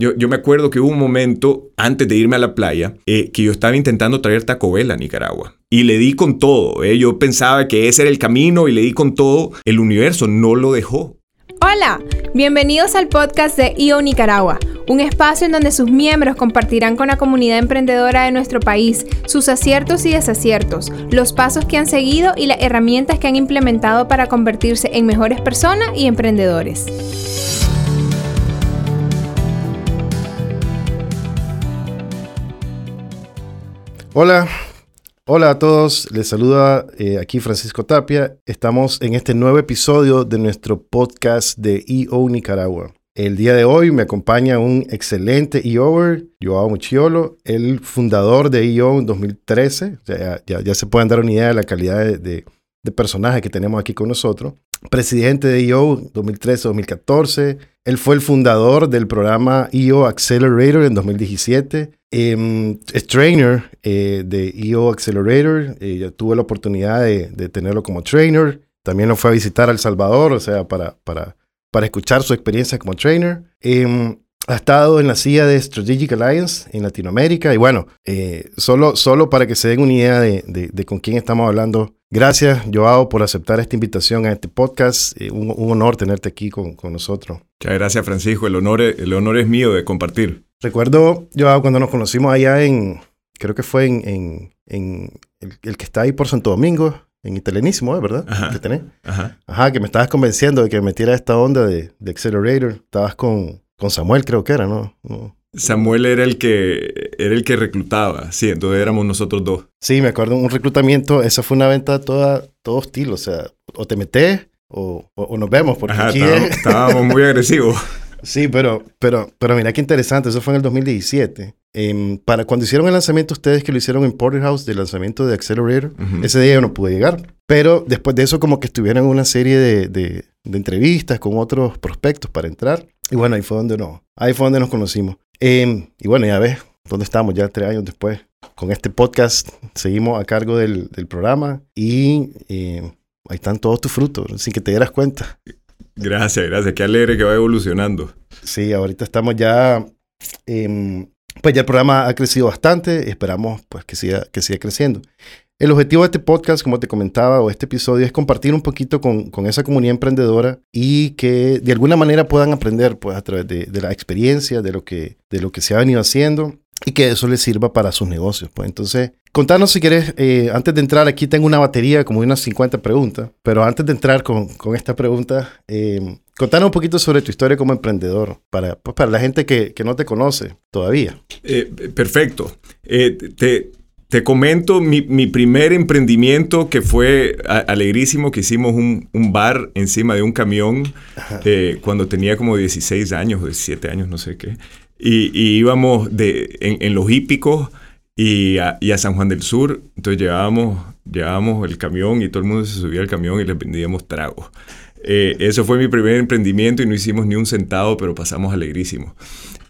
yo, yo, me acuerdo que hubo un momento antes de irme a la playa eh, que yo estaba intentando traer Taco Bell a Nicaragua. Y le di con todo. Eh. Yo pensaba que ese era el camino y le di con todo. El universo no lo dejó. Hola, bienvenidos al podcast de IO Nicaragua, un espacio en donde sus miembros compartirán con la comunidad emprendedora de nuestro país sus aciertos y desaciertos, los pasos que han seguido y las herramientas que han implementado para convertirse en mejores personas y emprendedores. Hola, hola a todos, les saluda eh, aquí Francisco Tapia. Estamos en este nuevo episodio de nuestro podcast de EO Nicaragua. El día de hoy me acompaña un excelente EOer, Joao Muchiolo, el fundador de EO en 2013. ya, se pueden dar una idea de la calidad de personaje que tenemos aquí con nosotros. Presidente de EO 2013-2014. Él fue el fundador del programa EO Accelerator en 2017 eh, es trainer eh, de EO Accelerator. Eh, ya tuve la oportunidad de, tenerlo como trainer. También lo fue a visitar a El Salvador, o sea, para, para, para escuchar su experiencia como trainer. Em, ha estado en la silla de Strategic Alliance en Latinoamérica. Y bueno, eh, solo, solo para que se den una idea de, de, con quién estamos hablando. Gracias, Joao, por aceptar esta invitación a este podcast. Un, un, honor tenerte aquí con, con nosotros. Muchas gracias, Francisco. El honor, el honor es mío de compartir. Recuerdo, yo cuando nos conocimos allá en, creo que fue en, en, el, que está ahí por Santo Domingo, en Telenísimo, ¿eh? ¿verdad? Ajá. Que tenés. Ajá. Ajá, que me estabas convenciendo de que me metiera esta onda de, de Accelerator. Estabas con, con Samuel, creo que era, ¿no? Samuel era el que era el que reclutaba, sí, entonces éramos nosotros dos. Sí, me acuerdo un reclutamiento, esa fue una venta toda, todo estilo, o sea, o te metes o, o, nos vemos, porque Ajá, estábamos, estábamos muy agresivos. Sí, pero, pero, pero mira qué interesante, eso fue en el 2017. Em, para cuando hicieron el lanzamiento ustedes que lo hicieron en Porterhouse del lanzamiento de Accelerator, ese día yo no pude llegar. Pero después de eso como que estuvieron en una serie de, de, entrevistas con otros prospectos para entrar. Y bueno, ahí fue donde no, ahí fue donde nos conocimos. Em, y bueno, ya ves, ¿dónde estamos ya tres años después? Con este podcast seguimos a cargo del, del programa y eh, ahí están todos tus frutos, sin que te dieras cuenta. Gracias, gracias. Qué alegre que va evolucionando. Sí, ahorita estamos ya... pues ya el programa ha crecido bastante. Esperamos pues que siga, que siga creciendo. El objetivo de este podcast, como te comentaba, o este episodio, es compartir un poquito con, esa comunidad emprendedora y que de alguna manera puedan aprender pues, a través de, la experiencia, de lo, que, de lo que se ha venido haciendo y que eso les sirva para sus negocios. Pues entonces, contanos si quieres, eh, antes de entrar, aquí tengo una batería como de unas 50 preguntas, pero antes de entrar con, con esta pregunta, eh, contanos un poquito sobre tu historia como emprendedor, para, pues, para la gente que, que, no te conoce todavía. Eh, perfecto. Te, te comento mi, mi, primer emprendimiento que fue alegrísimo, que hicimos un, un, bar encima de un camión eh, cuando tenía como 16 años, 17 años, no sé qué. Y, y íbamos de, en, en, los hípicos y a, y a, San Juan del Sur. Entonces llevábamos, llevábamos el camión y todo el mundo se subía al camión y les vendíamos tragos. Eh, eso fue mi primer emprendimiento y no hicimos ni un centavo, pero pasamos alegrísimo.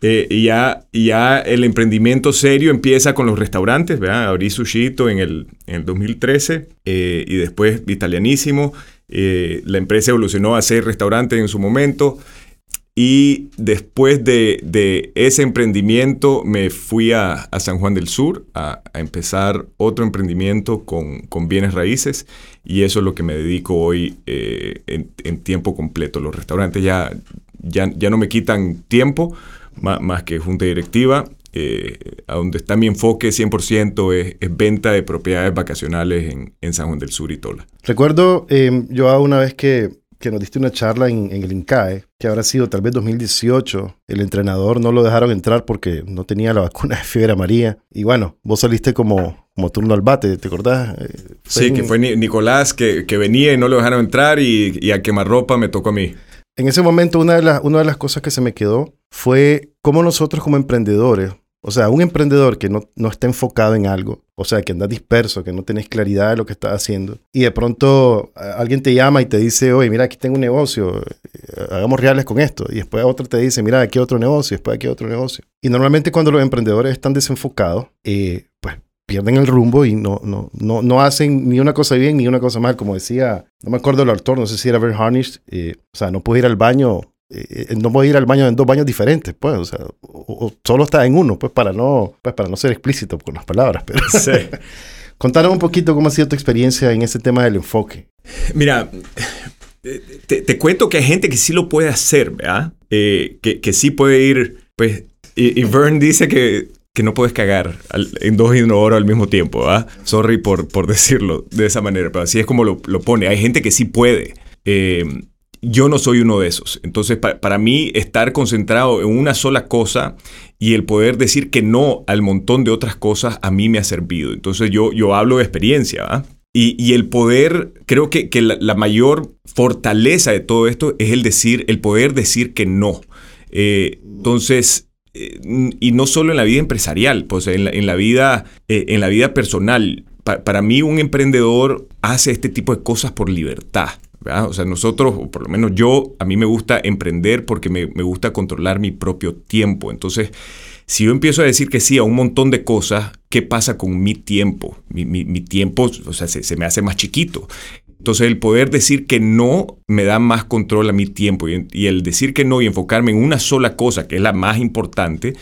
Eh, ya, ya el emprendimiento serio empieza con los restaurantes, ¿verdad? Abrí Sushito en el, en el 2013 eh, y después Italianísimo. Eh, la empresa evolucionó a ser restaurante en su momento. Y después de, de, ese emprendimiento me fui a, a San Juan del Sur a, a empezar otro emprendimiento con, con, bienes raíces y eso es lo que me dedico hoy eh, en, en, tiempo completo. Los restaurantes ya, ya, ya no me quitan tiempo más, que junta directiva. Eh, a donde está mi enfoque 100% es, es, venta de propiedades vacacionales en, en, San Juan del Sur y Tola. Recuerdo, eh, yo una vez que que nos diste una charla en, en, el INCAE, que habrá sido tal vez 2018. El entrenador no lo dejaron entrar porque no tenía la vacuna de fiebre amarilla. Y bueno, vos saliste como, como turno al bate, ¿te acordás? Eh, sí, en... que fue Nicolás que, que, venía y no lo dejaron entrar y, y a quemarropa me tocó a mí. En ese momento, una de, las, una de las cosas que se me quedó fue cómo nosotros como emprendedores, o sea, un emprendedor que no, no está enfocado en algo, o sea, que anda disperso, que no tenés claridad de lo que estás haciendo, y de pronto alguien te llama y te dice, oye, mira, aquí tengo un negocio, eh, hagamos reales con esto, y después otro te dice, mira, aquí otro negocio, después aquí otro negocio. Y normalmente cuando los emprendedores están desenfocados, eh, pues pierden el rumbo y no, no, no, no hacen ni una cosa bien ni una cosa mal. Como decía, no me acuerdo el autor, no sé si era Bert eh, o sea, no puedes ir al baño eh, no puede ir al baño en dos baños diferentes, pues, o sea, o, solo está en uno, pues, para no, pues, para no ser explícito con las palabras, pero... Sí. Contanos un poquito cómo ha sido tu experiencia en ese tema del enfoque. Mira, te, cuento que hay gente que sí lo puede hacer, ¿verdad? Eh, que, que, sí puede ir, pues, y, Vern dice que, que no puedes cagar en dos inodoros al mismo tiempo, ¿verdad? Sorry por, por decirlo de esa manera, pero así es como lo, lo pone. Hay gente que sí puede. Eh, yo no soy uno de esos. Entonces, para mí, estar concentrado en una sola cosa y el poder decir que no al montón de otras cosas, a mí me ha servido. Entonces, yo, yo hablo de experiencia. Y, el poder, creo que, que la, mayor fortaleza de todo esto es el decir, el poder decir que no. Eh, entonces, eh, y no solo en la vida empresarial, pues en la, vida, eh, en la vida personal. para mí, un emprendedor hace este tipo de cosas por libertad. O sea, nosotros, o por lo menos yo, a mí me gusta emprender porque me, gusta controlar mi propio tiempo. Entonces, si yo empiezo a decir que sí a un montón de cosas, ¿qué pasa con mi tiempo? Mi, tiempo, o sea, se, me hace más chiquito. Entonces, el poder decir que no me da más control a mi tiempo y, el decir que no y enfocarme en una sola cosa, que es la más importante,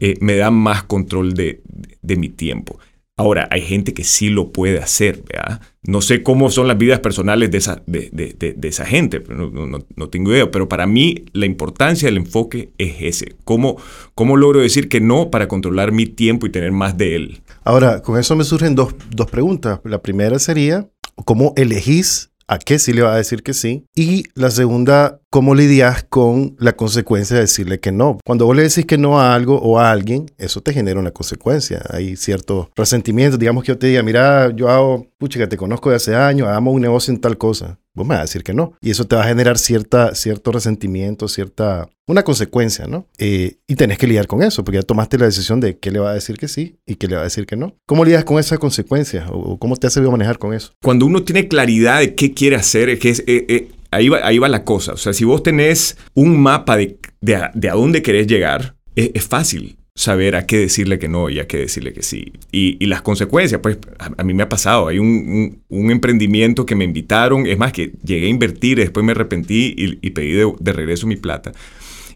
eh, me da más control de mi tiempo. Ahora, hay gente que sí lo puede hacer, ¿verdad? No sé cómo son las vidas personales de esa, de, esa gente, no, no, tengo idea, pero para mí la importancia del enfoque es ese. ¿Cómo, ¿Cómo logro decir que no para controlar mi tiempo y tener más de él? Ahora, con eso me surgen dos, dos preguntas. La primera sería, ¿cómo elegís a qué sí le va a decir que sí. Y la segunda, cómo lidias con la consecuencia de decirle que no. Cuando vos le decís que no a algo o a alguien, eso te genera una consecuencia. Hay cierto resentimiento. Digamos que yo te diga, mira, yo hago, pucha, que te conozco de hace años, hagamos un negocio en tal cosa vos me vas a decir que no. Y eso te va a generar cierta, cierto resentimiento, cierta, una consecuencia, ¿no? Eh, y tenés que lidiar con eso, porque ya tomaste la decisión de qué le va a decir que sí y qué le va a decir que no. ¿Cómo lidias con esa consecuencia o cómo te has sabido manejar con eso? Cuando uno tiene claridad de qué quiere hacer, es que es, eh, eh, ahí, va, ahí va la cosa. O sea, si vos tenés un mapa de, de, a, dónde querés llegar, es fácil saber a qué decirle que no y a qué decirle que sí. Y, las consecuencias, pues a, mí me ha pasado. Hay un, emprendimiento que me invitaron, es más, que llegué a invertir, después me arrepentí y, pedí de, regreso mi plata.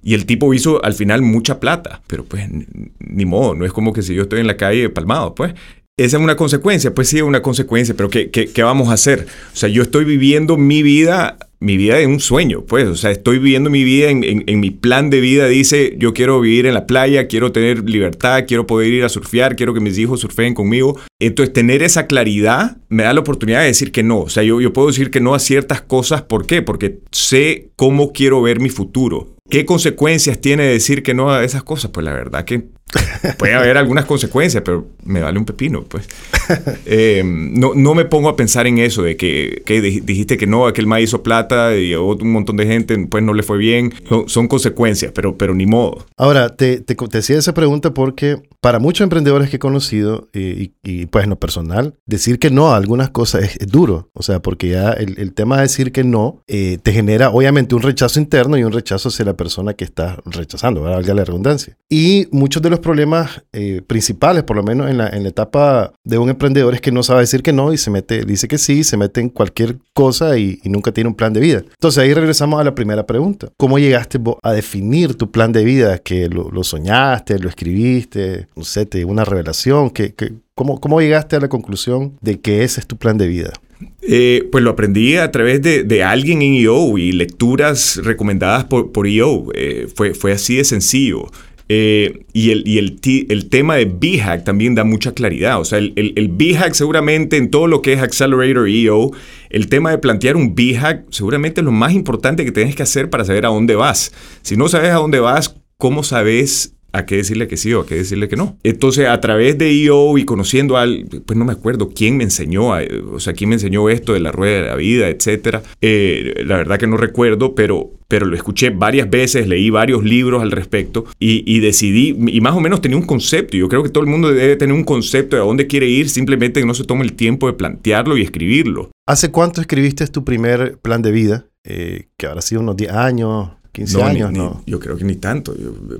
Y el tipo hizo al final mucha plata, pero pues ni modo, no es como que si yo estoy en la calle palmado, pues. Esa es una consecuencia, pues sí es una consecuencia, pero ¿qué, qué, qué vamos a hacer? O sea, yo estoy viviendo mi vida mi vida es un sueño, pues, o sea, estoy viviendo mi vida en, mi plan de vida, dice, yo quiero vivir en la playa, quiero tener libertad, quiero poder ir a surfear, quiero que mis hijos surfeen conmigo. Entonces, tener esa claridad me da la oportunidad de decir que no, o sea, yo, yo puedo decir que no a ciertas cosas, ¿por qué? Porque sé cómo quiero ver mi futuro. ¿Qué consecuencias tiene decir que no a esas cosas? Pues la verdad que puede haber algunas consecuencias, pero me vale un pepino, pues. Eh, no, no me pongo a pensar en eso, de que, dijiste que no, aquel maíz hizo plata y un montón de gente, pues no le fue bien. Son, consecuencias, pero, pero ni modo. Ahora, te, te, te, hacía esa pregunta porque para muchos emprendedores que he conocido, y, y, pues en lo personal, decir que no a algunas cosas es, duro. O sea, porque ya el, el, tema de decir que no eh, te genera obviamente un rechazo interno y un rechazo hacia la persona que está rechazando, valga la redundancia. Y muchos de los problemas eh, principales, por lo menos en la, en la etapa de un emprendedor, es que no sabe decir que no y se mete, dice que sí, se mete en cualquier cosa y, nunca tiene un plan de vida. Entonces ahí regresamos a la primera pregunta. ¿Cómo llegaste a definir tu plan de vida? ¿Que lo, soñaste, lo escribiste, no sé, te una revelación? ¿Que, cómo, ¿Cómo llegaste a la conclusión de que ese es tu plan de vida? Eh, pues lo aprendí a través de, alguien en EO y lecturas recomendadas por, por EO. Eh, fue, fue así de sencillo. Eh, y el, y el, el tema de BHAG también da mucha claridad. O sea, el, el, BHAG seguramente en todo lo que es Accelerator EO, el tema de plantear un BHAG seguramente es lo más importante que tienes que hacer para saber a dónde vas. Si no sabes a dónde vas, ¿cómo sabes a qué decirle que sí o a qué decirle que no. Entonces, a través de EO y conociendo al, pues no me acuerdo quién me enseñó, o sea, quién me enseñó esto de la rueda de la vida, etcétera. Eh, la verdad que no recuerdo, pero, pero lo escuché varias veces, leí varios libros al respecto y, decidí, y más o menos tenía un concepto. Yo creo que todo el mundo debe tener un concepto de a dónde quiere ir, simplemente que no se tome el tiempo de plantearlo y escribirlo. ¿Hace cuánto escribiste tu primer plan de vida? Eh, que habrá sido unos 10 años, 15 años, ¿no? yo creo que ni tanto.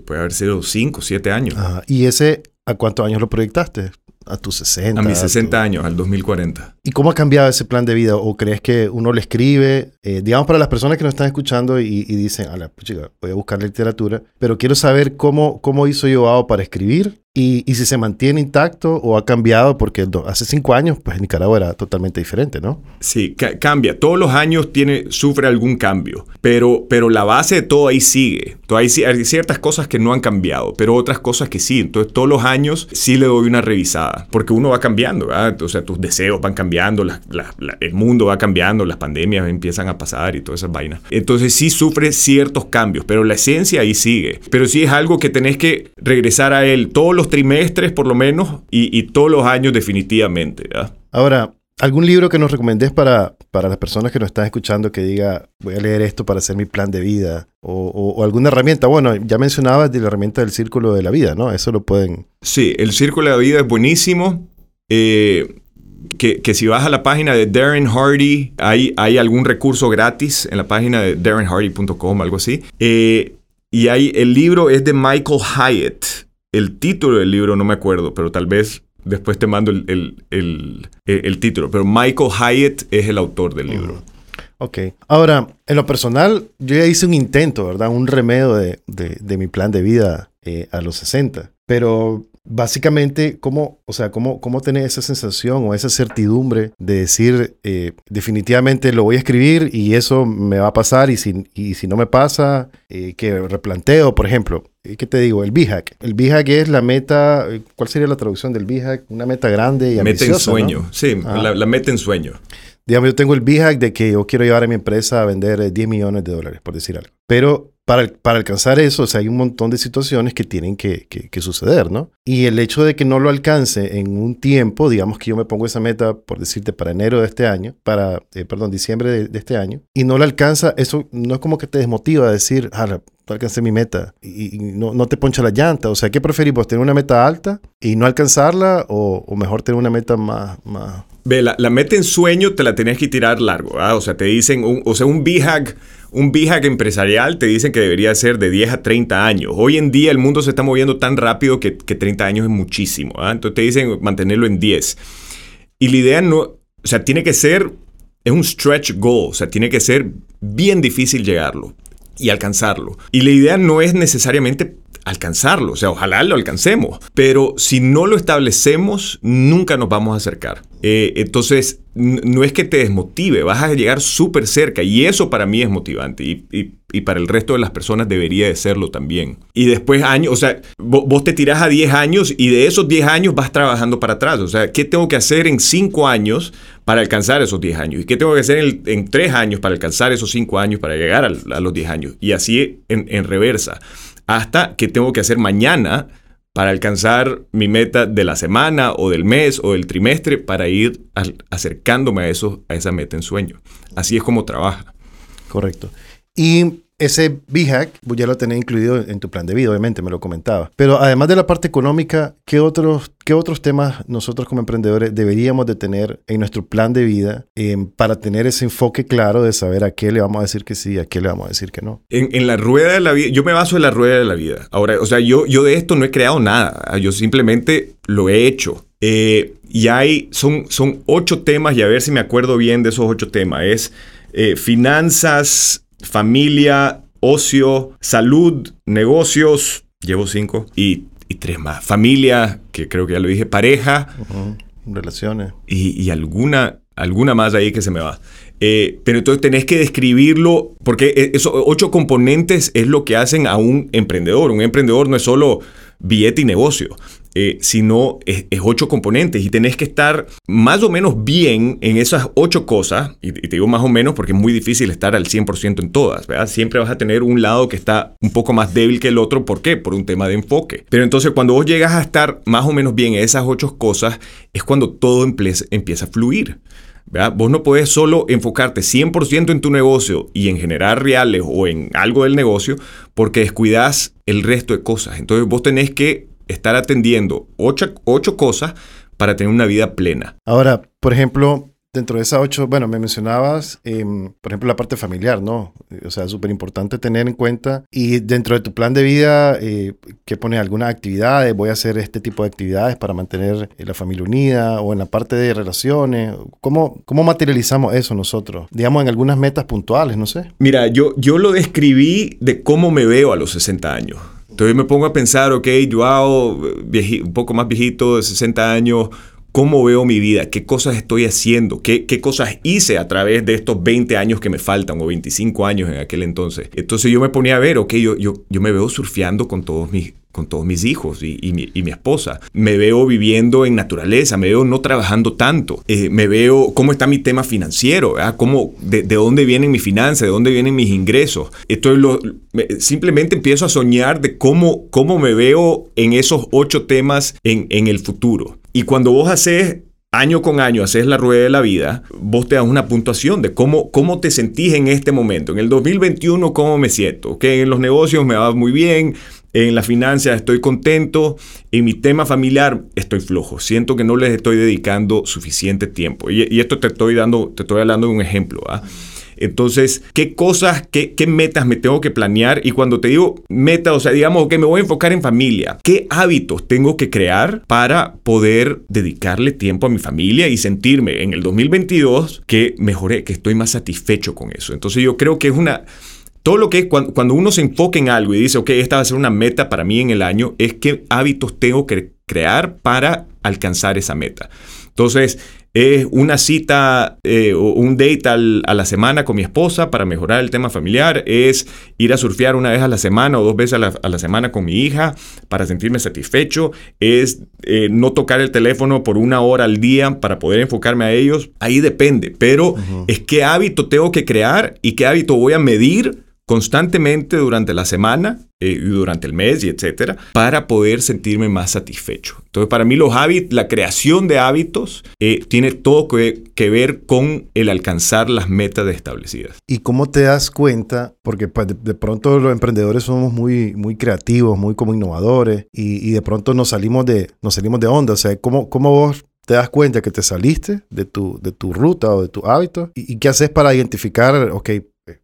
Puede haber sido 5, 7 años. ¿Y ese a cuántos años lo proyectaste? a tus 60. A mis tu- 60 años, al 2040. ¿Y cómo ha cambiado ese plan de vida? ¿O crees que uno le escribe? Eh, digamos, para las personas que nos están escuchando y, y dicen, a la chica, voy a buscar literatura, pero quiero saber cómo, cómo hizo Joao para escribir y, y si se mantiene intacto o ha cambiado, porque hace cinco años, pues Nicaragua era totalmente diferente, ¿no? Sí, ca- cambia. Todos los años tiene, sufre algún cambio, pero, pero la base de todo ahí sigue. Sí- hay ciertas cosas que no han cambiado, pero otras cosas que sí. Entonces todos los años sí le doy una revisada, porque uno va cambiando, ¿verdad? O sea, tus deseos van cambiando, las- las- la- el mundo va cambiando, las pandemias empiezan a pasar y todas esas vainas. Entonces sí sufre ciertos cambios, pero la esencia ahí sigue. Pero sí es algo que tenés que regresar a él todos los trimestres por lo menos y, y todos los años definitivamente, ¿verdad? Ahora, ¿algún libro que nos recomendés para, para las personas que nos están escuchando que diga, voy a leer esto para hacer mi plan de vida? O, o- o alguna herramienta. Bueno, ya mencionabas de la herramienta del círculo de la vida, ¿no? Eso lo pueden... Sí, el Círculo de la Vida es buenísimo. Eh, que, que si vas a la página de Darren Hardy, hay, hay algún recurso gratis en la página de darrenhardy.com, algo así. Eh, y hay, el libro es de Michael Hyatt. El título del libro no me acuerdo, pero tal vez después te mando el, el- el- el título. Pero Michael Hyatt es el autor del libro. Ok. Ahora, en lo personal, yo ya hice un intento, ¿verdad? Un remedio de, de- de mi plan de vida eh, a los 60. Pero básicamente, ¿cómo, o sea, cómo, cómo tener esa sensación o esa certidumbre de decir, eh, definitivamente lo voy a escribir y eso me va a pasar y si, y si no me pasa, eh, que replanteo, por ejemplo. eh, ¿Qué te digo? El BHAC. El BHAC es la meta, ¿cuál sería la traducción del BHAC? Una meta grande y Meta en ambiciosa, ¿no? sueño. Sí, la, la meta en sueño. Digamos, yo tengo el BHAG de que yo quiero llevar a mi empresa a vender eh, 10 millones de dólares, por decir algo. Pero para, para alcanzar eso, o sea, hay un montón de situaciones que tienen que, que- que suceder, ¿no? Y el hecho de que no lo alcance en un tiempo, digamos que yo me pongo esa meta, por decirte, para enero de este año, para, eh, perdón, diciembre de, de este año, y no la alcanza, eso no es como que te desmotiva a decir, ah, no alcancé mi meta, y, y no, no te poncha la llanta. O sea, ¿qué preferís vos, tener una meta alta y no alcanzarla, o, o mejor tener una meta más... más Ve, la, la meta en sueño te la tenés que tirar largo, ¿verdad? O sea, te dicen, un, o sea, un BHAG, un BHAG empresarial te dicen que debería ser de 10 a 30 años. Hoy en día el mundo se está moviendo tan rápido que, que 30 años es muchísimo, ¿verdad? Entonces te dicen mantenerlo en 10. Y la idea no, o sea, tiene que ser, es un stretch goal, o sea, tiene que ser bien difícil llegarlo y alcanzarlo. Y la idea no es necesariamente alcanzarlo, o sea, ojalá lo alcancemos, pero si no lo establecemos, nunca nos vamos a acercar. Eh, entonces, no es que te desmotive, vas a llegar súper cerca y eso para mí es motivante y, para el resto de las personas debería de serlo también. Y después años, o sea, vo- vos, te tirás a 10 años y de esos 10 años vas trabajando para atrás, o sea, ¿qué tengo que hacer en 5 años para alcanzar esos 10 años? ¿Y qué tengo que hacer en, en 3 años para alcanzar esos 5 años para llegar a, los 10 años? Y así en reversa, hasta qué tengo que hacer mañana para alcanzar mi meta de la semana o del mes o del trimestre para ir acercándome a, eso, a esa meta en sueño. Así es como trabaja. Correcto. Y ese BHAC, pues ya lo tenés incluido en tu plan de vida, obviamente, me lo comentaba. Pero además de la parte económica, ¿qué otros, qué otros temas nosotros como emprendedores deberíamos de tener en nuestro plan de vida eh, para tener ese enfoque claro de saber a qué le vamos a decir que sí, a qué le vamos a decir que no? En, la rueda de la vida, yo me baso en la rueda de la vida. Ahora, o sea, yo, yo de esto no he creado nada, yo simplemente lo he hecho. Eh, y hay, son, son ocho temas, y a ver si me acuerdo bien de esos ocho temas. Es eh, finanzas, familia, ocio, salud, negocios, llevo cinco, y, y tres más. Familia, que creo que ya lo dije, pareja. Relaciones. y, y alguna, alguna más ahí que se me va. Eh, pero entonces tenés que describirlo, porque e- esos ocho componentes es lo que hacen a un emprendedor. Un emprendedor no es solo billete y negocio, eh, sino es, ocho componentes y tenés que estar más o menos bien en esas ocho cosas. Y, te digo más o menos porque es muy difícil estar al 100% en todas, ¿verdad? Siempre vas a tener un lado que está un poco más débil que el otro. ¿Por qué? Por un tema de enfoque. Pero entonces cuando vos llegas a estar más o menos bien en esas ocho cosas, es cuando todo empieza a fluir. ¿verdad? Vos no puedes solo enfocarte 100% en tu negocio y en generar reales o en algo del negocio porque descuidas el resto de cosas. Entonces vos tenés que estar atendiendo ocho, ocho cosas para tener una vida plena. Ahora, por ejemplo, dentro de esas ocho, bueno, me mencionabas, em, por ejemplo, la parte familiar, ¿no? O sea, súper importante tener en cuenta. Y dentro de tu plan de vida, eh, ¿qué pone algunas actividades? Voy a hacer este tipo de actividades para mantener eh, la familia unida o en la parte de relaciones. ¿Cómo, cómo materializamos eso nosotros? Digamos, en algunas metas puntuales, no sé. Mira, yo, yo lo describí de cómo me veo a los 60 años. Entonces me pongo a pensar, ok, yo hago un poco más viejito, de 60 años, cómo veo mi vida, qué cosas estoy haciendo, qué, qué, cosas hice a través de estos 20 años que me faltan o 25 años en aquel entonces. Entonces yo me ponía a ver, ok, yo, yo, yo me veo surfeando con todos mis con todos mis hijos y, y, mi, y, mi, esposa. Me veo viviendo en naturaleza, me veo no trabajando tanto, eh, me veo cómo está mi tema financiero, ¿Cómo, de, de, dónde vienen mis finanzas, de dónde vienen mis ingresos. Esto es lo, simplemente empiezo a soñar de cómo, cómo me veo en esos ocho temas en, en el futuro. Y cuando vos haces año con año haces la rueda de la vida, vos te das una puntuación de cómo, cómo te sentís en este momento. En el 2021, ¿cómo me siento? Que en los negocios me va muy bien, en la finanzas estoy contento, en mi tema familiar estoy flojo. Siento que no les estoy dedicando suficiente tiempo. Y, esto te estoy dando, te estoy hablando de un ejemplo. ¿ah? Entonces, ¿qué cosas, qué, qué, metas me tengo que planear? Y cuando te digo meta, o sea, digamos que me voy a enfocar en familia, ¿qué hábitos tengo que crear para poder dedicarle tiempo a mi familia y sentirme en el 2022 que mejoré, que estoy más satisfecho con eso? Entonces, yo creo que es una... Todo lo que es cuando, cuando uno se enfoca en algo y dice, ok, esta va a ser una meta para mí en el año, es qué hábitos tengo que crear para alcanzar esa meta. Entonces, es una cita eh, o un date al, a la semana con mi esposa para mejorar el tema familiar, es ir a surfear una vez a la semana o dos veces a la, a la semana con mi hija para sentirme satisfecho, es eh, no tocar el teléfono por una hora al día para poder enfocarme a ellos. Ahí depende, pero uh -huh. es qué hábito tengo que crear y qué hábito voy a medir constantemente durante la semana eh, durante el mes y etcétera, para poder sentirme más satisfecho. Entonces, para mí los hábitos, la creación de hábitos eh, tiene todo que, que, ver con el alcanzar las metas establecidas. ¿Y cómo te das cuenta? Porque pues, de, de, pronto los emprendedores somos muy, muy creativos, muy como innovadores y, y, de pronto nos salimos de, nos salimos de onda. O sea, ¿cómo, cómo vos te das cuenta que te saliste de tu, de tu ruta o de tu hábito y, y qué haces para identificar, ok,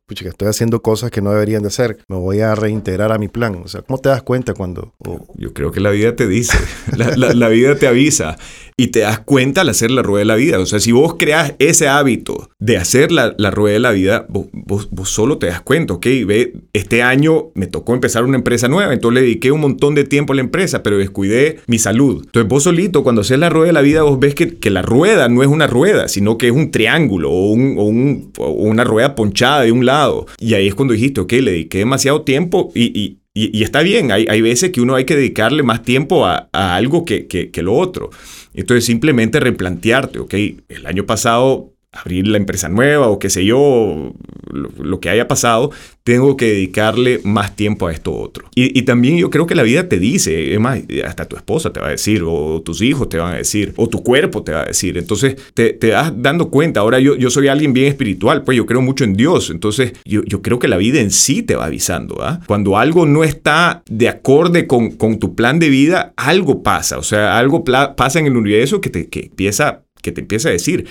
pucha, estoy haciendo cosas que no deberían de hacer, me voy a reintegrar a mi plan. O sea, ¿cómo te das cuenta cuando...? Oh. Yo creo que la vida te dice, la, la, la, vida te avisa y te das cuenta al hacer la rueda de la vida. O sea, si vos creas ese hábito de hacer la, la rueda de la vida, vos, vos, vos, solo te das cuenta, ok, ve, este año me tocó empezar una empresa nueva, entonces le dediqué un montón de tiempo a la empresa, pero descuidé mi salud. Entonces vos solito, cuando haces la rueda de la vida, vos ves que, que la rueda no es una rueda, sino que es un triángulo o, un, o, un, o una rueda ponchada de un lado. Y ahí es cuando dijiste, ok, le dediqué demasiado tiempo y, y, está bien, hay, hay, veces que uno hay que dedicarle más tiempo a, a algo que, que, que, lo otro. Entonces simplemente replantearte, ok, el año pasado abrir la empresa nueva o qué sé yo, lo, que haya pasado, tengo que dedicarle más tiempo a esto otro. Y, también yo creo que la vida te dice, es más, hasta tu esposa te va a decir, o tus hijos te van a decir, o tu cuerpo te va a decir. Entonces te, te das dando cuenta. Ahora yo, yo soy alguien bien espiritual, pues yo creo mucho en Dios. Entonces yo, yo creo que la vida en sí te va avisando. ¿ah? Cuando algo no está de acorde con, con tu plan de vida, algo pasa. O sea, algo pasa en el universo que te que empieza, que te empieza a decir.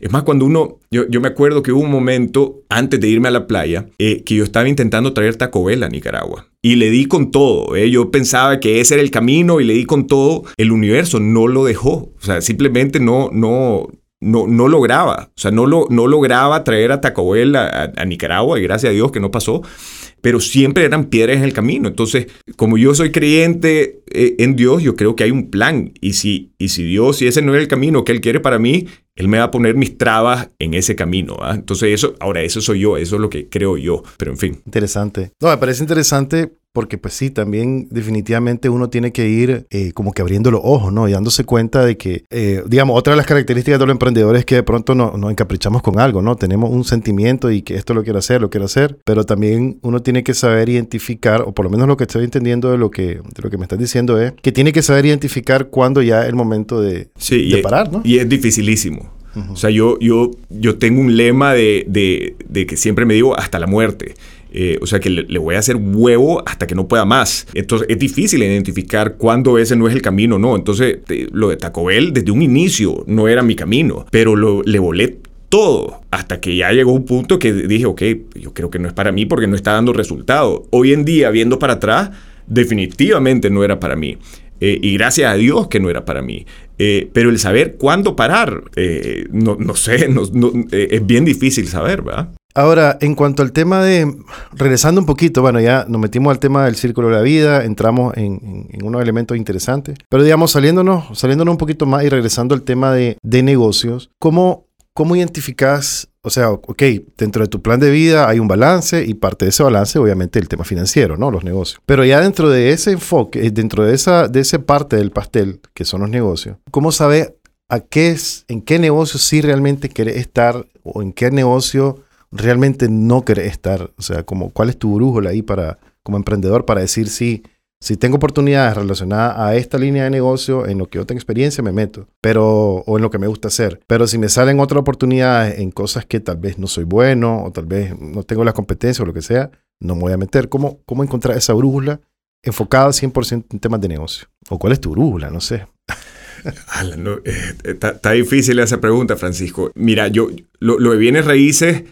Es más, cuando uno, yo, yo, me acuerdo que hubo un momento antes de irme a la playa eh, que yo estaba intentando traer Taco Bell a Nicaragua. Y le di con todo. ¿eh? Yo pensaba que ese era el camino y le di con todo. El universo no lo dejó. O sea, simplemente no, no, no, no lograba. O sea, no, lo, no lograba traer a Taco Bell a, Nicaragua y gracias a Dios que no pasó pero siempre eran piedras en el camino. Entonces, como yo soy creyente eh, en Dios, yo creo que hay un plan. Y si, y si Dios, si ese no es el camino que Él quiere para mí, Él me va a poner mis trabas en ese camino. ¿ah? Entonces, eso, ahora, eso soy yo, eso es lo que creo yo. Pero en fin. Interesante. No, me parece interesante porque pues sí, también definitivamente uno tiene que ir eh, como que abriendo los ojos, ¿no? Y dándose cuenta de que, eh, digamos, otra de las características de los emprendedores es que de pronto no, nos encaprichamos con algo, ¿no? Tenemos un sentimiento y que esto lo quiero hacer, lo quiero hacer, pero también uno tiene que saber identificar, o por lo menos lo que estoy entendiendo de lo que, de lo que me estás diciendo es que tiene que saber identificar cuándo ya es el momento de, sí, de parar, ¿no? Y es dificilísimo. Uh -huh. O sea, yo, yo, yo tengo un lema de, de, de, que siempre me digo hasta la muerte. Eh, o sea que le, voy a hacer huevo hasta que no pueda más. Entonces es difícil identificar cuándo ese no es el camino, ¿no? Entonces lo de Taco Bell desde un inicio no era mi camino, pero lo, le volé todo hasta que ya llegó un punto que dije, ok, yo creo que no es para mí porque no está dando resultado. Hoy en día, viendo para atrás, definitivamente no era para mí. Eh, y gracias a Dios que no era para mí. Eh, pero el saber cuándo parar, no, no, sé, es bien difícil saber, ¿verdad? Ahora, en cuanto al tema de, regresando un poquito, bueno, ya nos metimos al tema del círculo de la vida, entramos en, unos elementos interesantes, pero digamos, saliéndonos, saliéndonos un poquito más y regresando al tema de, negocios, ¿cómo, ¿cómo identificas, o sea, ok, dentro de tu plan de vida hay un balance y parte de ese balance, obviamente, el tema financiero, ¿no? Los negocios. Pero ya dentro de ese enfoque, eh, dentro de esa, de parte del pastel, que son los negocios, ¿cómo sabes a qué es, en qué negocio sí realmente quieres estar o en qué negocio realmente no querés estar? O sea, como, ¿cuál es tu brújula ahí para, como emprendedor para decir si, si tengo oportunidades relacionadas a esta línea de negocio, en lo que yo tengo experiencia, me meto, pero, o en lo que me gusta hacer. Pero si me salen otras oportunidades en cosas que tal vez no soy bueno, o tal vez no tengo las competencias o lo que sea, no me voy a meter. ¿Cómo, cómo encontrar esa brújula enfocada 100% en temas de negocio? ¿O cuál es tu brújula? No sé. Está eh, difícil esa pregunta, Francisco. Mira, yo lo, de bienes raíces,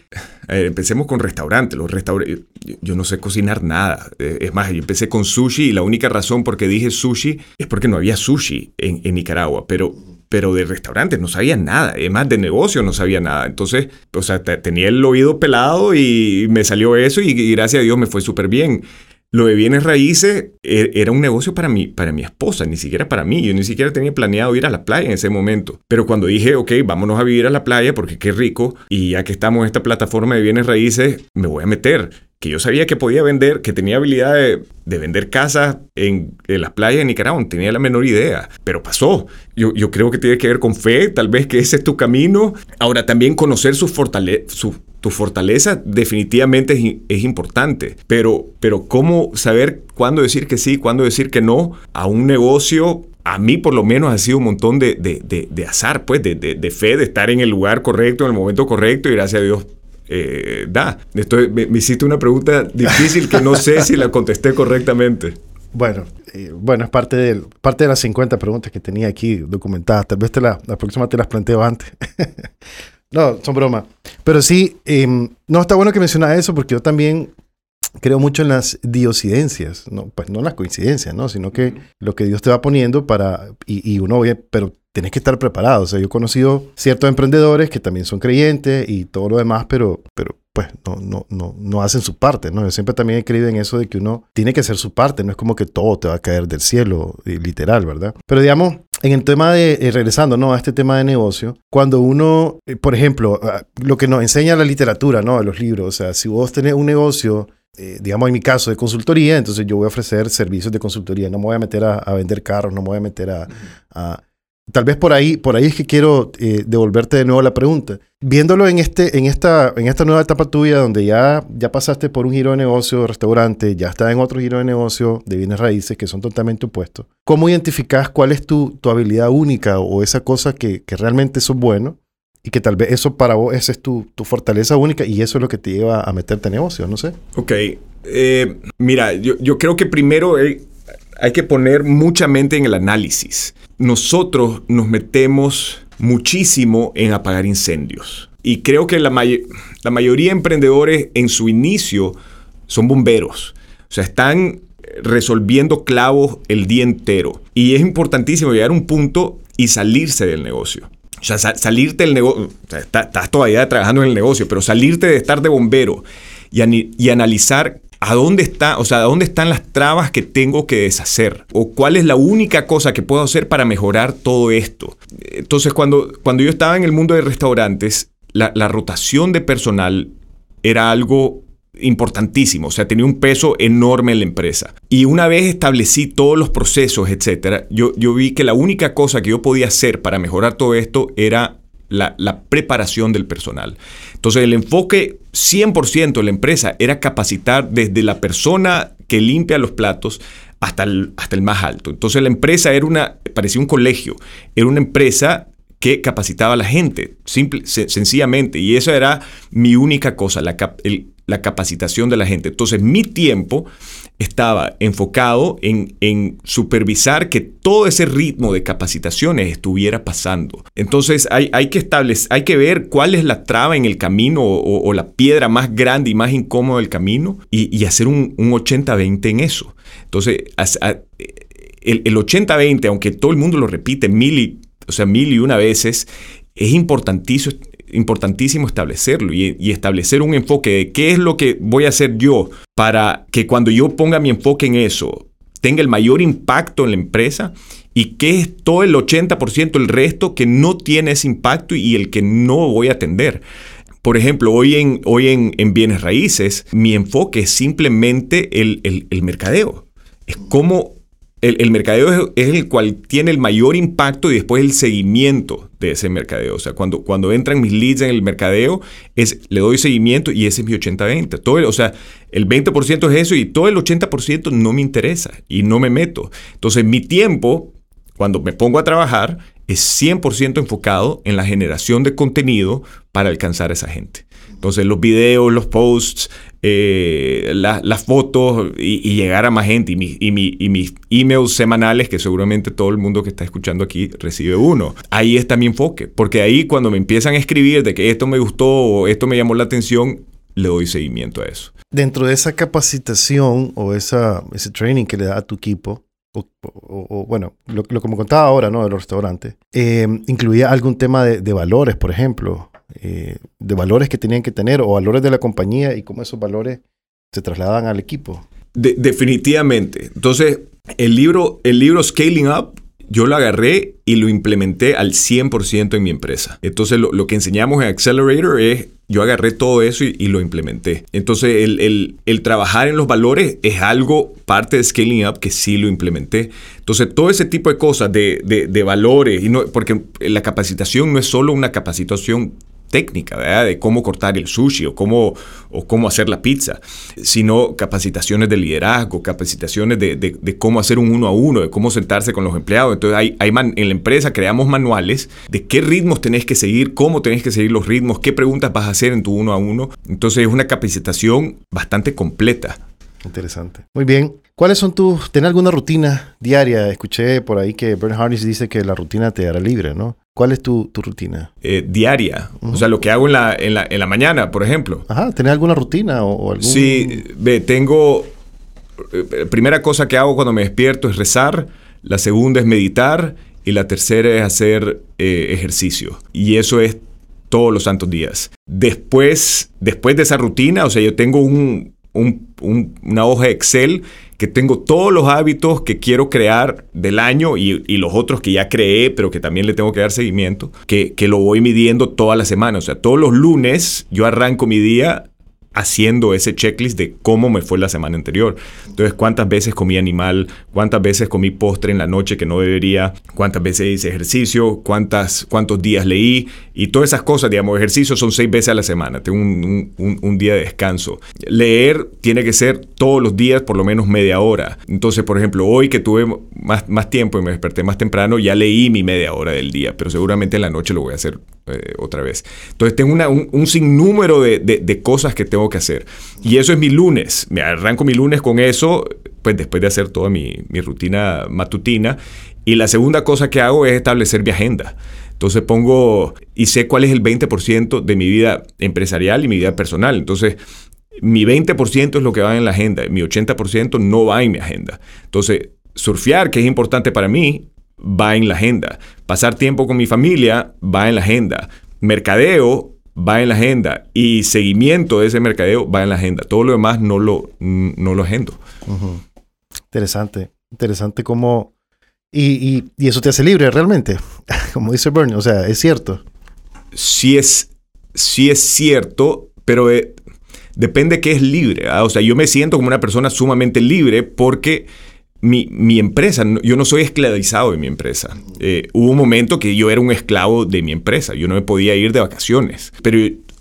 eh, empecemos con restaurantes. Los restaurantes, yo, no sé cocinar nada. Eh, es más, yo empecé con sushi y la única razón por qué dije sushi es porque no había sushi en, Nicaragua. Pero pero de restaurantes no sabía nada, además de negocio no sabía nada. Entonces, o sea, tenía el oído pelado y me salió eso y gracias a Dios me fue súper bien. Lo de bienes raíces e, era un negocio para mí, para mi esposa, ni siquiera para mí. Yo ni siquiera tenía planeado ir a la playa en ese momento. Pero cuando dije, ok, vámonos a vivir a la playa porque qué rico, y ya que estamos en esta plataforma de bienes raíces, me voy a meter. Que yo sabía que podía vender, que tenía habilidad de, vender casas en, las playas de Nicaragua, no tenía la menor idea, pero pasó. Yo, yo, creo que tiene que ver con fe, tal vez que ese es tu camino. Ahora también conocer sus fortalezas, su, tu fortaleza definitivamente es, importante, pero, pero cómo saber cuándo decir que sí, cuándo decir que no a un negocio a mí por lo menos ha sido un montón de, de, azar, pues, de, fe, de estar en el lugar correcto, en el momento correcto y gracias a Dios eh, da. Estoy, me, hiciste una pregunta difícil que no sé si la contesté correctamente. Bueno, eh, bueno, es parte de, parte de las 50 preguntas que tenía aquí documentadas. Tal vez te la, la próxima te las planteo antes. No, son bromas. Pero sí, em, no está bueno que mencionas eso porque yo también creo mucho en las diosidencias, no, pues no las coincidencias, ¿no? Sino que lo que Dios te va poniendo para, y, y uno, pero tienes que estar preparado. O sea, yo he conocido ciertos emprendedores que también son creyentes y todo lo demás, pero, pero pues no, no, no, no hacen su parte, ¿no? Yo siempre también he creído en eso de que uno tiene que hacer su parte, no es como que todo te va a caer del cielo, eh, literal, ¿verdad? Pero digamos, en el tema de, eh, regresando, ¿no? A este tema de negocio, cuando uno, eh, por ejemplo, ah, lo que nos enseña la literatura, ¿no? De los libros, o sea, si vos tenés un negocio, digamos en mi caso de consultoría, entonces yo voy a ofrecer servicios de consultoría, no me voy a meter a, vender carros, no me voy a meter a, Tal vez por ahí, por ahí es que quiero eh, devolverte de nuevo la pregunta. Viéndolo en, este, en, esta, en esta nueva etapa tuya, donde ya, ya pasaste por un giro de negocio de restaurante, ya estás en otro giro de negocio de bienes raíces que son totalmente opuestos, ¿cómo identificas cuál es tu, tu habilidad única o esa cosa que, que realmente sos bueno y que tal vez eso para vos esa es tu, tu, fortaleza única y eso es lo que te lleva a meterte en negocio, no sé? Ok. Eh, mira, yo, yo, creo que primero hay que poner mucha mente en el análisis. Nosotros nos metemos muchísimo en apagar incendios. Y creo que la, la mayoría de emprendedores en su inicio son bomberos. O sea, están resolviendo clavos el día entero. Y es importantísimo llegar a un punto y salirse del negocio. O sea, salirte del negocio. estás todavía trabajando en el negocio, pero salirte de estar de bombero y, y analizar ¿A dónde está, o sea, dónde están las trabas que tengo que deshacer? ¿O cuál es la única cosa que puedo hacer para mejorar todo esto? Entonces, cuando, cuando yo estaba en el mundo de restaurantes, la, rotación de personal era algo importantísimo, o sea, tenía un peso enorme en la empresa. Y una vez establecí todos los procesos, etcétera, yo, yo vi que la única cosa que yo podía hacer para mejorar todo esto era la, preparación del personal. Entonces el enfoque 100% de la empresa era capacitar desde la persona que limpia los platos hasta el, hasta el más alto. Entonces la empresa era una, parecía un colegio, era una empresa que capacitaba a la gente, simple, sencillamente. Y esa era mi única cosa, la, la capacitación de la gente. Entonces mi tiempo estaba enfocado en, en, supervisar que todo ese ritmo de capacitaciones estuviera pasando. Entonces hay, hay, que establecer, hay que ver cuál es la traba en el camino o, la piedra más grande y más incómoda del camino y, hacer un, un 80-20 en eso. Entonces, el, el 80-20, aunque todo el mundo lo repite mil y, o sea, mil y una veces, es importantísimo, importantísimo establecerlo y, establecer un enfoque de qué es lo que voy a hacer yo para que cuando yo ponga mi enfoque en eso tenga el mayor impacto en la empresa y qué es todo el 80%, el resto que no tiene ese impacto y el que no voy a atender. Por ejemplo, hoy en, hoy en, bienes raíces, mi enfoque es simplemente el, el, el mercadeo. Es cómo el, mercadeo es, el cual tiene el mayor impacto y después el seguimiento de ese mercadeo. O sea, cuando, cuando entran mis leads en el mercadeo, es, le doy seguimiento y ese es mi 80-20. Todo o sea, el 20% es eso y todo el 80% no me interesa y no me meto. Entonces, mi tiempo, cuando me pongo a trabajar, es 100% enfocado en la generación de contenido para alcanzar a esa gente. Entonces los videos, los posts, eh, las fotos y, llegar a más gente y, y, mis emails semanales que seguramente todo el mundo que está escuchando aquí recibe uno. Ahí está mi enfoque, porque ahí cuando me empiezan a escribir de que esto me gustó o esto me llamó la atención, le doy seguimiento a eso. Dentro de esa capacitación o esa, ese training que le da a tu equipo, o, bueno, lo, lo, como contaba ahora, ¿no? De los restaurantes, eh, incluía algún tema de valores, por ejemplo, eh, de valores que tenían que tener o valores de la compañía y cómo esos valores se trasladan al equipo. definitivamente. Entonces, el libro, el libro Scaling Up, yo lo agarré y lo implementé al 100% en mi empresa. Entonces, lo, que enseñamos en Accelerator es, yo agarré todo eso y, lo implementé. Entonces, el, el, trabajar en los valores es algo, parte de Scaling Up, que sí lo implementé. Entonces, todo ese tipo de cosas, de, de, de valores, y no, porque la capacitación no es solo una capacitación técnica, ¿verdad? De cómo cortar el sushi o cómo, o cómo hacer la pizza, sino capacitaciones de liderazgo, capacitaciones de, de, cómo hacer un uno a uno, de cómo sentarse con los empleados. Entonces, hay, hay en la empresa creamos manuales de qué ritmos tenés que seguir, cómo tenés que seguir los ritmos, qué preguntas vas a hacer en tu uno a uno. Entonces, es una capacitación bastante completa. Interesante. Muy bien. ¿Cuáles son tus... ¿Tenés alguna rutina diaria? Escuché por ahí que Bernard Harris dice que la rutina te hará libre, ¿no? ¿Cuál es tu, rutina? Eh, diaria. O sea, lo que hago en la, en la, en la mañana, por ejemplo. Ajá, ¿tenés alguna rutina o, algún... Sí, ve, tengo... Eh, primera cosa que hago cuando me despierto es rezar, la segunda es meditar y la tercera es hacer eh, ejercicio. Y eso es todos los santos días. Después, después de esa rutina, o sea, yo tengo un, una hoja Excel que tengo todos los hábitos que quiero crear del año y, los otros que ya creé, pero que también le tengo que dar seguimiento, que, que lo voy midiendo toda la semana. O sea, todos los lunes yo arranco mi día haciendo ese checklist de cómo me fue la semana anterior. Entonces, cuántas veces comí animal, cuántas veces comí postre en la noche que no debería, cuántas veces hice ejercicio, cuántas, cuántos días leí y todas esas cosas, digamos, ejercicio son seis veces a la semana, tengo un, un, día de descanso. Leer tiene que ser todos los días por lo menos media hora. Entonces, por ejemplo, hoy que tuve más, más tiempo y me desperté más temprano, ya leí mi media hora del día, pero seguramente en la noche lo voy a hacer eh, otra vez. Entonces, tengo un, un, sinnúmero de, de, de cosas que tengo que hacer. Y eso es mi lunes. Me arranco mi lunes con eso, pues después de hacer toda mi, mi rutina matutina. Y la segunda cosa que hago es establecer mi agenda. Entonces pongo y sé cuál es el 20% de mi vida empresarial y mi vida personal. Entonces, mi 20% es lo que va en la agenda, mi 80% no va en mi agenda. Entonces, surfear, que es importante para mí, va en la agenda. Pasar tiempo con mi familia va en la agenda. Mercadeo va en la agenda y seguimiento de ese mercadeo va en la agenda. Todo lo demás no lo, no lo agendo. Interesante, interesante cómo... Y, y, eso te hace libre realmente, como dice Bernie, o sea, es cierto. Sí es, sí es cierto, pero eh, depende qué es libre. ¿ah? O sea, yo me siento como una persona sumamente libre porque mi, mi, empresa, yo no soy esclavizado de mi empresa. Eh, hubo un momento que yo era un esclavo de mi empresa, yo no me podía ir de vacaciones, pero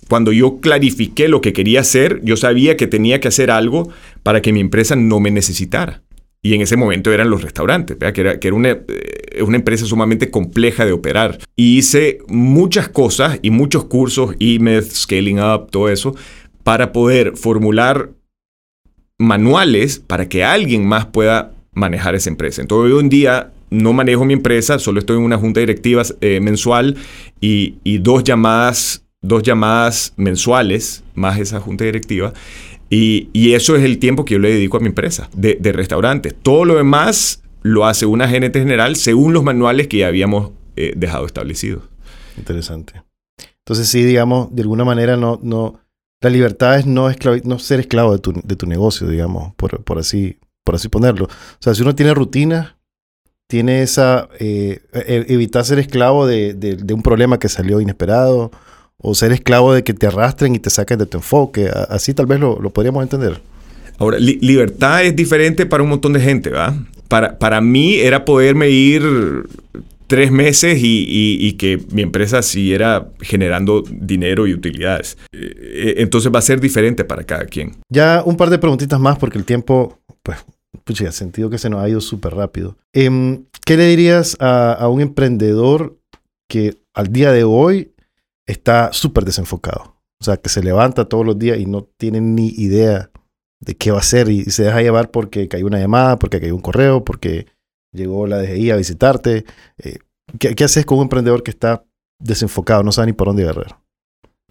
cuando yo clarifiqué lo que quería hacer, yo sabía que tenía que hacer algo para que mi empresa no me necesitara. Y en ese momento eran los restaurantes, que era, que era una, eh, una, empresa sumamente compleja de operar. Y hice muchas cosas y muchos cursos, emails, scaling up, todo eso, para poder formular manuales para que alguien más pueda manejar esa empresa. Entonces hoy en día no manejo mi empresa, solo estoy en una junta directiva eh, mensual y, dos, llamadas, dos llamadas mensuales, más esa junta directiva. Y, y, eso es el tiempo que yo le dedico a mi empresa de, restaurantes. Todo lo demás lo hace una gerente general según los manuales que ya habíamos eh, dejado establecidos. Interesante. Entonces sí, digamos, de alguna manera no, no, la libertad es no, no ser esclavo de tu, de tu negocio, digamos, por, por, así, por así ponerlo. O sea, si uno tiene rutina, tiene esa, eh, e, evitar ser esclavo de, de, un problema que salió inesperado, o ser esclavo de que te arrastren y te saquen de tu enfoque. Así tal vez lo, lo podríamos entender. Ahora, libertad es diferente para un montón de gente, ¿va? Para, para mí era poderme ir tres meses y, que mi empresa siguiera generando dinero y utilidades. Eh, entonces va a ser diferente para cada quien. Ya un par de preguntitas más porque el tiempo, pues, pucha, sentido que se nos ha ido súper rápido. Em, ¿Qué le dirías a, un emprendedor que al día de hoy está súper desenfocado? O sea, que se levanta todos los días y no tiene ni idea de qué va a hacer y, se deja llevar porque cayó una llamada, porque cayó un correo, porque llegó la DGI a visitarte. Eh, ¿qué, haces con un emprendedor que está desenfocado, no sabe ni por dónde agarrar?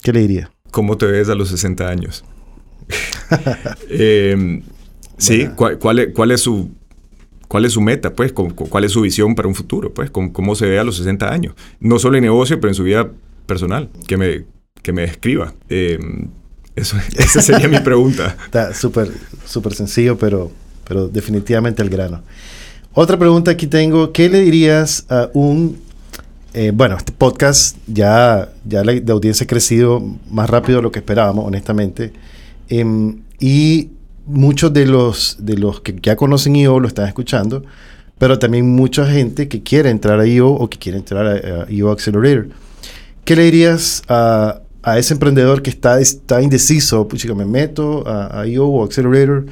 ¿Qué le diría? ¿Cómo te ves a los 60 años? Em, sí, ¿cuál, es, ¿cuál, es, su... ¿Cuál es su meta? Pues, ¿cuál es su visión para un futuro? Pues, ¿cómo, se ve a los 60 años? No solo en negocio, pero en su vida personal. Que me, que me escriba. Em, eso, esa sería mi pregunta. Está súper, súper sencillo, pero, pero definitivamente el grano. Otra pregunta aquí tengo, ¿qué le dirías a un... Eh, bueno, este podcast ya, ya la, audiencia ha crecido más rápido de lo que esperábamos, honestamente. Em, y muchos de los, de los que ya conocen IO lo están escuchando, pero también mucha gente que quiere entrar a IO o que quiere entrar a, IO Accelerator. ¿Qué le dirías a, a, ese emprendedor que está, está indeciso? Pues me meto a, a IO o Accelerator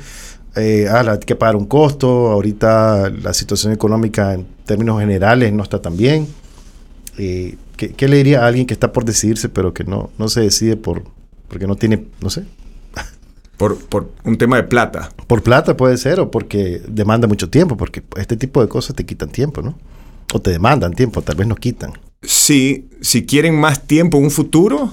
eh, ah, hay que pagar un costo, ahorita la situación económica en términos generales no está tan bien. Eh, ¿qué, le diría a alguien que está por decidirse pero que no, no se decide por, porque no tiene, no sé? Por, por un tema de plata. Por plata puede ser, o porque demanda mucho tiempo, porque este tipo de cosas te quitan tiempo, ¿no? O te demandan tiempo, tal vez nos quitan. Sí, si quieren más tiempo en un futuro,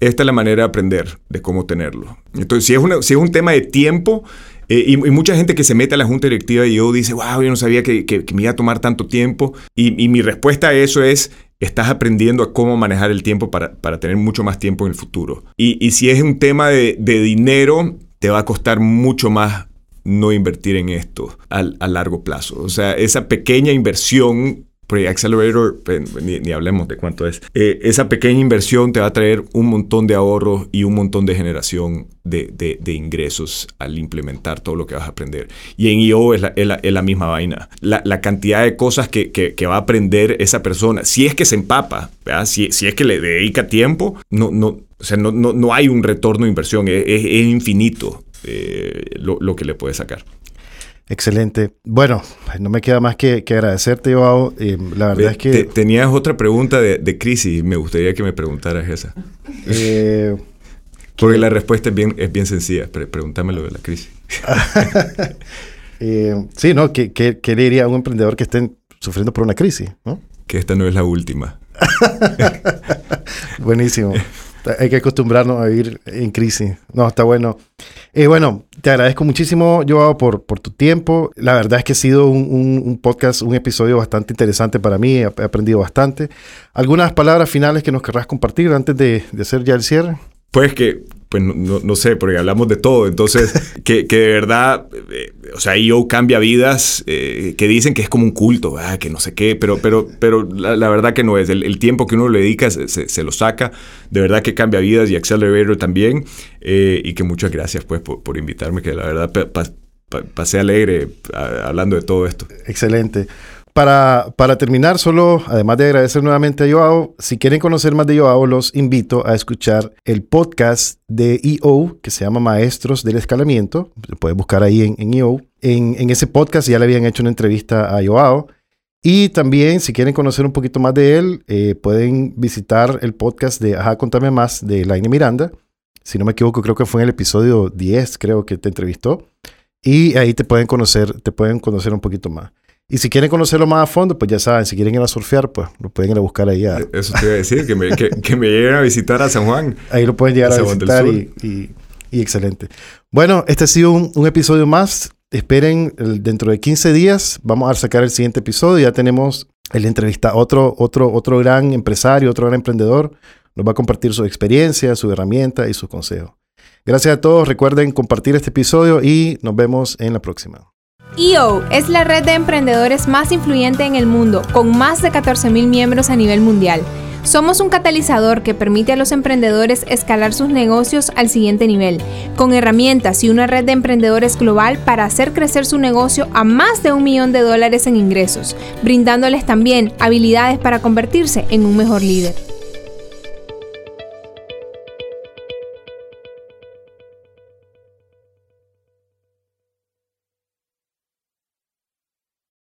esta es la manera de aprender de cómo tenerlo. Entonces, si es, si es un tema de tiempo, eh, y, mucha gente que se mete a la junta directiva y yo dice, wow, yo no sabía que, me iba a tomar tanto tiempo. Y, mi respuesta a eso es, estás aprendiendo a cómo manejar el tiempo para, tener mucho más tiempo en el futuro. Y, si es un tema de, dinero, te va a costar mucho más no invertir en esto a largo plazo. O sea, esa pequeña inversión Pre-Accelerator, ni, hablemos de cuánto es. Eh, esa pequeña inversión te va a traer un montón de ahorros y un montón de generación de, de, ingresos al implementar todo lo que vas a aprender. Y en IO es la, es la, misma vaina. La, la, cantidad de cosas que, que, va a aprender esa persona, si es que se empapa, Si, si, es que le dedica tiempo, no, no, o sea, no, no, no hay un retorno de inversión, es, es, infinito eh, lo, lo que le puede sacar. Excelente. Bueno, no me queda más que, agradecerte, Joao. Eh, la verdad es que... tenías otra pregunta de, de, crisis. Me gustaría que me preguntaras esa. Eh, Porque la respuesta es bien, es bien sencilla. pregúntame lo de la crisis. Eh, sí, ¿no? ¿Qué, qué, le diría a un emprendedor que esté sufriendo por una crisis? Que esta no es la última. Buenísimo. Hay que acostumbrarnos a vivir en crisis. No, está bueno. Eh, bueno, te agradezco muchísimo, Joao, por, tu tiempo. La verdad es que ha sido un, podcast, un episodio bastante interesante para mí. He, aprendido bastante. ¿Algunas palabras finales que nos querrás compartir antes de hacer ya el cierre? Pues que pues no, no, sé, porque hablamos de todo. Entonces, que, que de verdad, eh, o sea, IO cambia vidas, eh, que dicen que es como un culto, ah, que no sé qué, pero, pero, pero la, verdad que no es. El, tiempo que uno le dedica se, se, lo saca. De verdad que cambia vidas y Accelerator también. Eh, y que muchas gracias, pues, por, por invitarme, que la verdad pasé alegre hablando de todo esto. Excelente. Para, para, terminar, solo, además de agradecer nuevamente a Joao, si quieren conocer más de Joao, los invito a escuchar el podcast de EO, que se llama Maestros del Escalamiento. Lo pueden buscar ahí en, en EO. En, en, ese podcast ya le habían hecho una entrevista a Joao. Y también, si quieren conocer un poquito más de él, eh, pueden visitar el podcast de Ajá, contame más de Laine Miranda. Si no me equivoco, creo que fue en el episodio 10, creo que te entrevistó. Y ahí te pueden conocer, te pueden conocer un poquito más. Y si quieren conocerlo más a fondo, pues ya saben, si quieren ir a surfear, pues lo pueden ir a buscar ahí. Eso te iba a decir, que me, que, me, lleguen a visitar a San Juan. Ahí lo pueden llegar a, visitar y, y, excelente. Bueno, este ha sido un, un episodio más. Esperen, dentro de 15 días vamos a sacar el siguiente episodio. Ya tenemos el entrevista otro, otro, otro gran empresario, otro gran emprendedor. Nos va a compartir su experiencia, su herramienta y sus consejos. Gracias a todos. Recuerden compartir este episodio y nos vemos en la próxima. EO es la red de emprendedores más influyente en el mundo, con más de 14.000 miembros a nivel mundial. Somos un catalizador que permite a los emprendedores escalar sus negocios al siguiente nivel, con herramientas y una red de emprendedores global para hacer crecer su negocio a más de un millón de dólares en ingresos, brindándoles también habilidades para convertirse en un mejor líder.